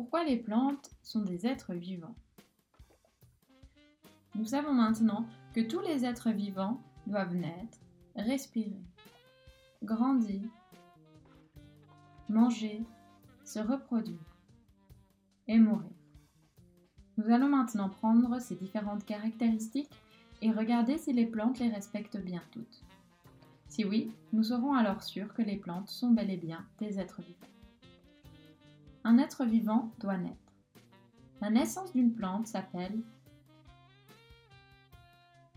pourquoi les plantes sont des êtres vivants. Nous savons maintenant que tous les êtres vivants doivent naître, respirer, grandir, manger, se reproduire et mourir. Nous allons maintenant prendre ces différentes caractéristiques et regarder si les plantes les respectent bien toutes. Si oui, nous serons alors sûrs que les plantes sont bel et bien des êtres vivants. Un être vivant doit naître. La naissance d'une plante s'appelle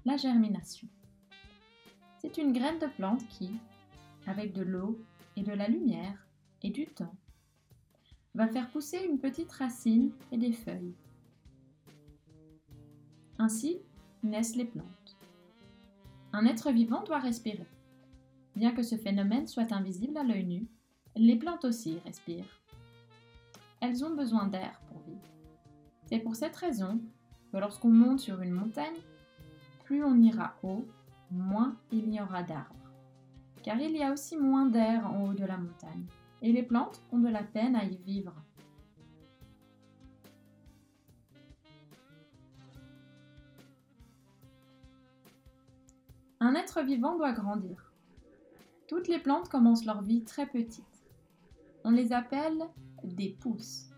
la germination. C'est une graine de plante qui, avec de l'eau et de la lumière et du temps, va faire pousser une petite racine et des feuilles. Ainsi naissent les plantes. Un être vivant doit respirer. Bien que ce phénomène soit invisible à l'œil nu, les plantes aussi respirent. Elles ont besoin d'air pour vivre. C'est pour cette raison que lorsqu'on monte sur une montagne, plus on ira haut, moins il y aura d'arbres. Car il y a aussi moins d'air en haut de la montagne, et les plantes ont de la peine à y vivre. Un être vivant doit grandir. Toutes les plantes commencent leur vie très petites. On les appelle des pousses.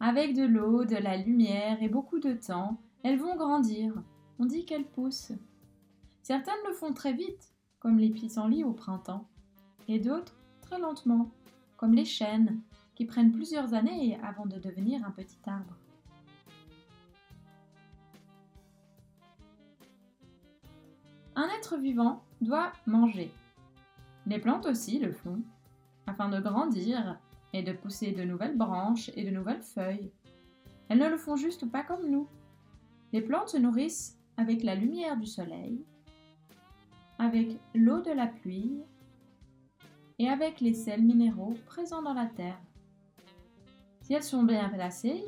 Avec de l'eau, de la lumière et beaucoup de temps, elles vont grandir. On dit qu'elles poussent. Certaines le font très vite, comme les pissenlits au printemps, et d'autres très lentement, comme les chênes, qui prennent plusieurs années avant de devenir un petit arbre. Un être vivant doit manger. Les plantes aussi le font, afin de grandir et de pousser de nouvelles branches et de nouvelles feuilles. Elles ne le font juste pas comme nous. Les plantes se nourrissent avec la lumière du soleil, avec l'eau de la pluie et avec les sels minéraux présents dans la terre. Si elles sont bien placées,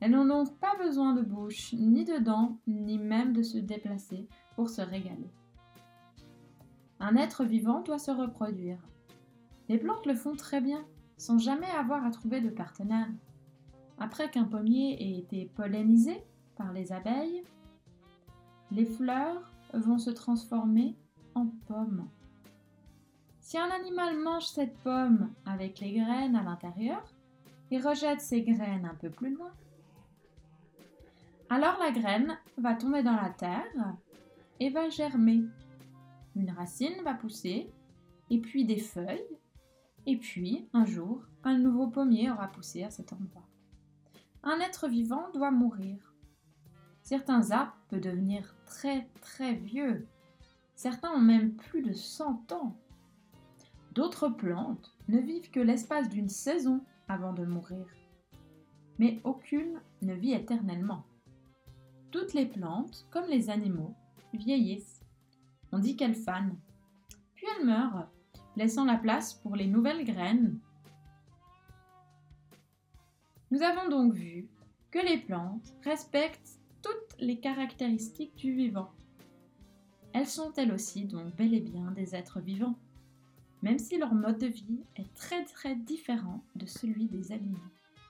elles n'ont donc pas besoin de bouche, ni de dents, ni même de se déplacer pour se régaler. Un être vivant doit se reproduire. Les plantes le font très bien, sans jamais avoir à trouver de partenaire. Après qu'un pommier ait été pollinisé par les abeilles, les fleurs vont se transformer en pommes. Si un animal mange cette pomme avec les graines à l'intérieur et rejette ces graines un peu plus loin, alors la graine va tomber dans la terre et va germer. Une racine va pousser, et puis des feuilles, et puis un jour, un nouveau pommier aura poussé à cet endroit. Un être vivant doit mourir. Certains arbres peuvent devenir très très vieux. Certains ont même plus de 100 ans. D'autres plantes ne vivent que l'espace d'une saison avant de mourir. Mais aucune ne vit éternellement. Toutes les plantes, comme les animaux, vieillissent. On dit qu'elles fanent. Puis elles meurent, laissant la place pour les nouvelles graines. Nous avons donc vu que les plantes respectent toutes les caractéristiques du vivant. Elles sont elles aussi donc bel et bien des êtres vivants, même si leur mode de vie est très très différent de celui des animaux.